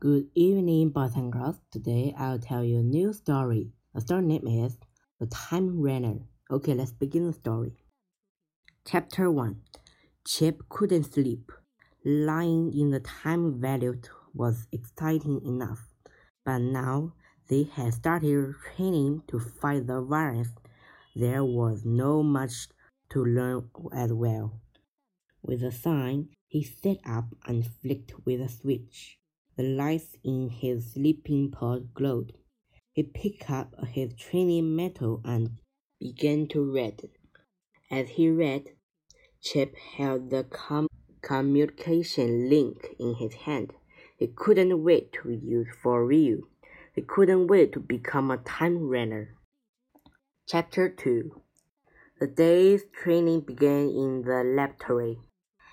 Good evening, boys and girls. Today I'll tell you a new story. The story name is The Time Runner. Okay, let's begin the story. Chapter 1 Chip couldn't sleep. Lying in the time vault was exciting enough, but now they had started training to fight the virus. There was no much to learn as well. With a sign, he sat up and flicked with a switch. The lights in his sleeping pod glowed. He picked up his training metal and began to read. As he read, Chip held the com communication link in his hand. He couldn't wait to use for real. He couldn't wait to become a time runner. Chapter 2 The day's training began in the laboratory.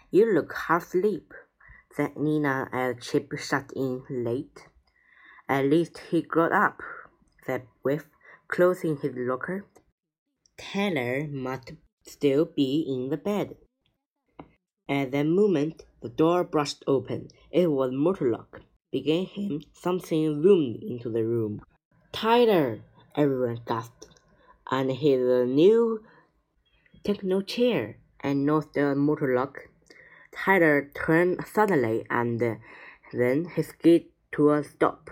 You look half asleep, said Nina as Chip shut in late. At least he got up, said Biff, closing his locker. Tyler must still be in the bed. At that moment, the door burst open. It was Mortlock. Began him, something zoomed into the room. Tyler! Everyone gasped. And his new techno chair, announced the Mortlock. Tyler turned suddenly and then he skidded to a stop.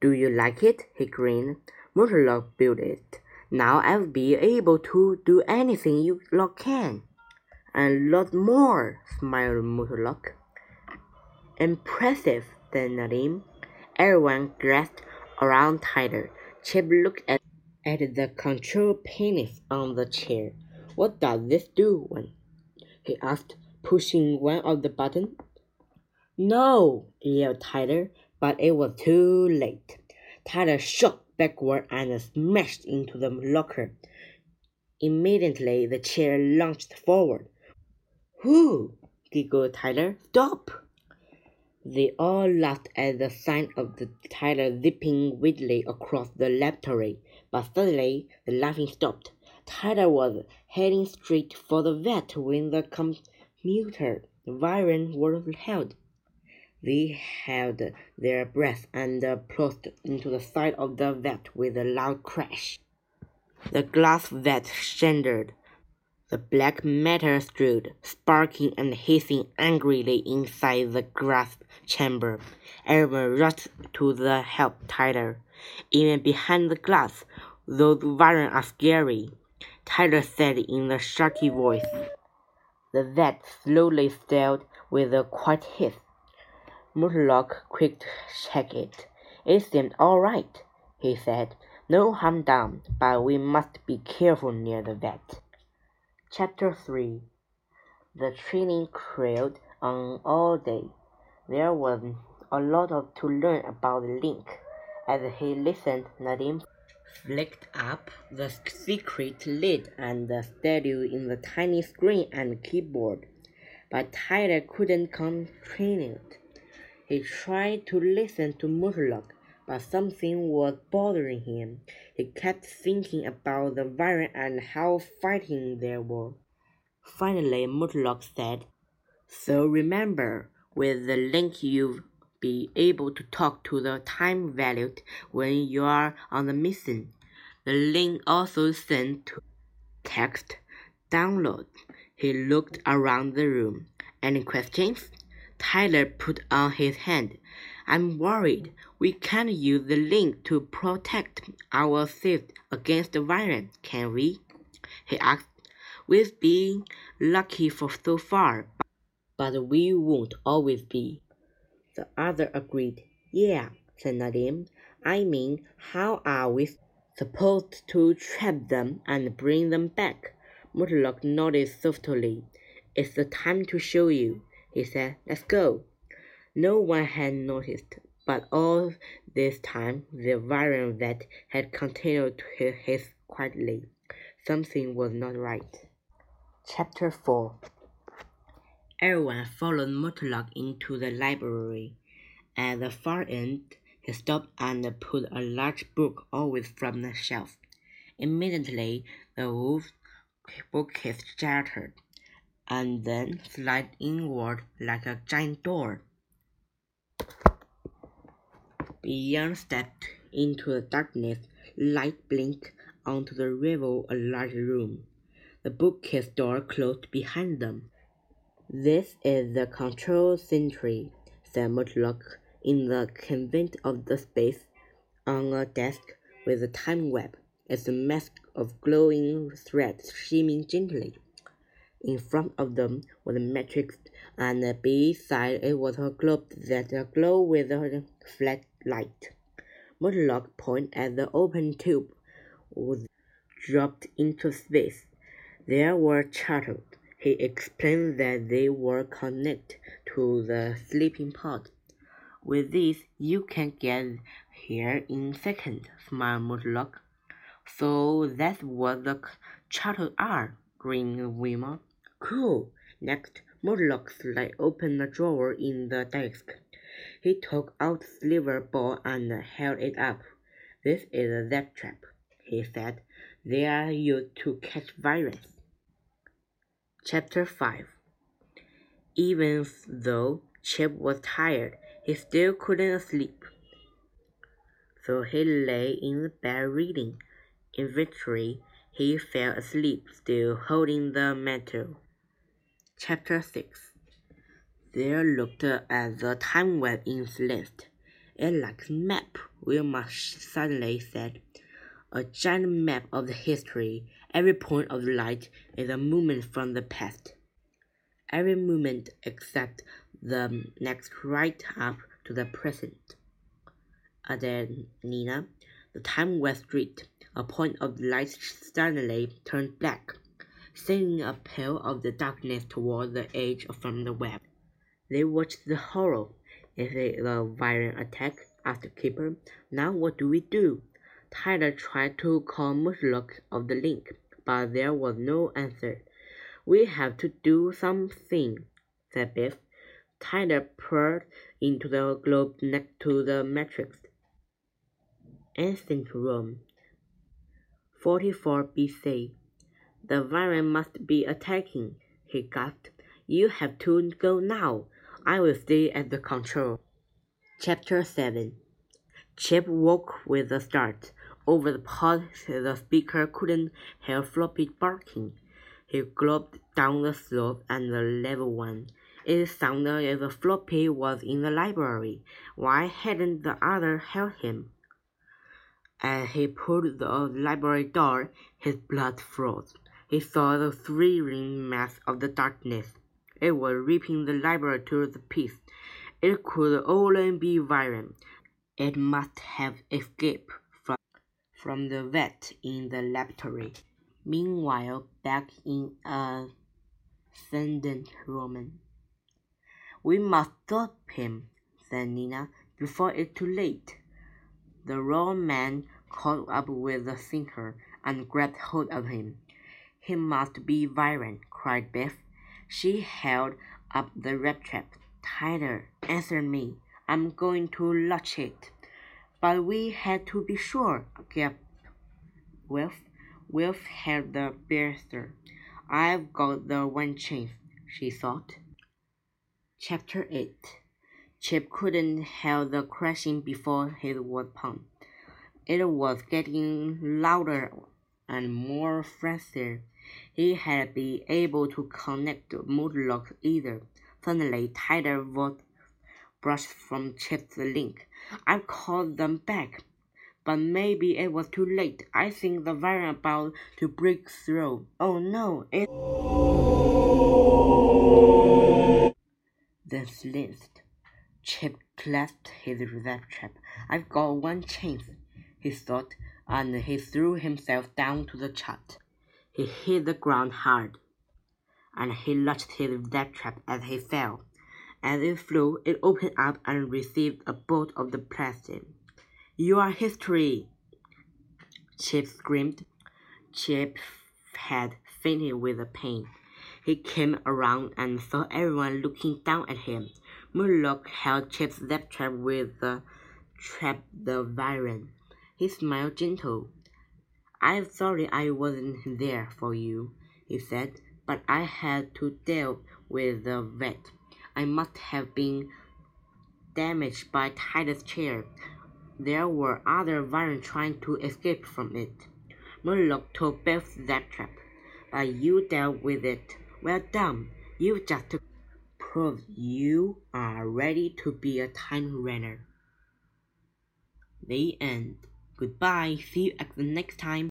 Do you like it? he grinned. Mortlock built it. Now I'll be able to do anything you lot can. And lot more, smiled Mortlock. Impressive, said Nadim. Everyone grasped around Tyler. Chip looked at, at the control panels on the chair. What does this do? he asked pushing one of the buttons. No, yelled Tyler, but it was too late. Tyler shot backward and smashed into the locker. Immediately, the chair launched forward. Whoo! giggled Tyler. Stop! They all laughed at the sight of the Tyler zipping wildly across the laboratory, but suddenly the laughing stopped. Tyler was heading straight for the vet when the com muted Viren were held. They held their breath and plunged into the side of the vat with a loud crash. The glass vat shattered. The black matter strewed, sparking and hissing angrily inside the glass chamber. Everyone rushed to the help Tyler. Even behind the glass, those Viren are scary, Tyler said in a shaky voice. The vet slowly stilled with a quiet hiss. Mortlock quick checked it. It seemed all right, he said. No harm done, but we must be careful near the vet. Chapter 3 The training carried on all day. There was a lot of to learn about the link. As he listened, Nadim flicked up the secret lid and the studied in the tiny screen and keyboard, but Tyler couldn't it. He tried to listen to Mortlock, but something was bothering him. He kept thinking about the Viren and how fighting they were. Finally, Mortlock said, So remember, with the link you've be able to talk to the time vault when you are on the mission. The link also sent to text download. He looked around the room. Any questions? Tyler put on his hand. I'm worried. We can't use the link to protect our ourselves against the virus, can we? He asked. We've been lucky for so far, but we won't always be. The other agreed. Yeah, said Nadim. I mean, how are we supposed to trap them and bring them back? Mortlock nodded softly. It's the time to show you, he said. Let's go. No one had noticed, but all this time the Viren vet had continued to hiss quietly. Something was not right. Chapter 4 Everyone followed Mortlock into the library. At the far end, he stopped and pulled a large book always from the shelf. Immediately, the wolf bookcase shattered, and then slid inward like a giant door. Beyond stepped into the darkness. Light blinked onto the revealed a large room. The bookcase door closed behind them. This is the control centre, said Mortlock in the convent of the space. On a desk with a time web, is a mask of glowing threads shimming gently. In front of them was a matrix, and beside it was a globe that glowed with a flat light. Mortlock pointed at the open tube, was dropped into space. There were charters. He explained that they were connected to the sleeping pod. With this, you can get here in seconds, smiled Mortlock. So that's what the charters are, grinned Wilma. Cool. Next, Mortlock slipped open a drawer in the desk. He took out silver ball and held it up. This is a zap trap, he said. They are used to catch viruses. Chapter 5 Even though Chip was tired, he still couldn't sleep. So he lay in the bed reading. Eventually, he fell asleep, still holding the mantle. Chapter 6 They looked at the time web in Celeste. It like a map, Wilma suddenly said. A giant map of the history. Every point of the light is a movement from the past. Every movement except the next right up to the present. Added Nina. The time web street. A point of light suddenly turned black sending a pale of the darkness toward the edge from the web. They watched the horror. Is it a violent attack? asked the Keeper. Now what do we do? Tyler tried to call Mortlock of the link, but there was no answer. We have to do something, said Biff. Tyler peered into the globe next to the matrix. Ancient Rome, 44 BC. The variant must be attacking, he gasped. You have to go now. I will stay at the control. Chapter 7 Chip woke with a start. Over the pod, the speaker couldn't hear Floppy barking. He galloped down the slope and the level one. It sounded as if Floppy was in the library. Why hadn't the other held him? As he pulled the library door, his blood froze. He saw the three-ring mass of the darkness. It was ripping the library to the pieces. It could only be Viren. It must have escaped from, the vet in the laboratory. Meanwhile, back in a ascendant Roman. We must stop him, said Nina, before it's too late. The raw man caught up with the thinker and grabbed hold of him. He must be violent, cried Beth. She held up the rat trap. Tyler, answer me. I'm going to latch it. But we had to be sure, gasped Wilf. Wilf held the bertha. I've got the one chance, she thought. Chapter 8 Chip couldn't hear the crashing before his was pumped. It was getting louder and more frenzied. He had been able to connect the Mortlock either. Suddenly, Tyler voice brushed from Chip's link. I've called them back, but maybe it was too late. I think the variant about to break through. Oh no, it. Then slipped. Chip clasped his rat trap. I've got one chance, he thought, and he threw himself down to the chart. He hit the ground hard, and he launched his death trap as he fell. As it flew, it opened up and received a bolt of the plastic. You are history! Chip screamed. Chip had fainted with the pain. He came around and saw everyone looking down at him. Mortlock held Chip's death trap with the trap the Viren. He smiled gentle. I'm sorry I wasn't there for you, he said, but I had to deal with the vet. I must have been damaged by Titus' chair. there were other variants trying to escape from it. Mortlock took Beth's that trap, but you dealt with it. Well done. You just proved you are ready to be a time runner. The end. Goodbye. See you at the next time.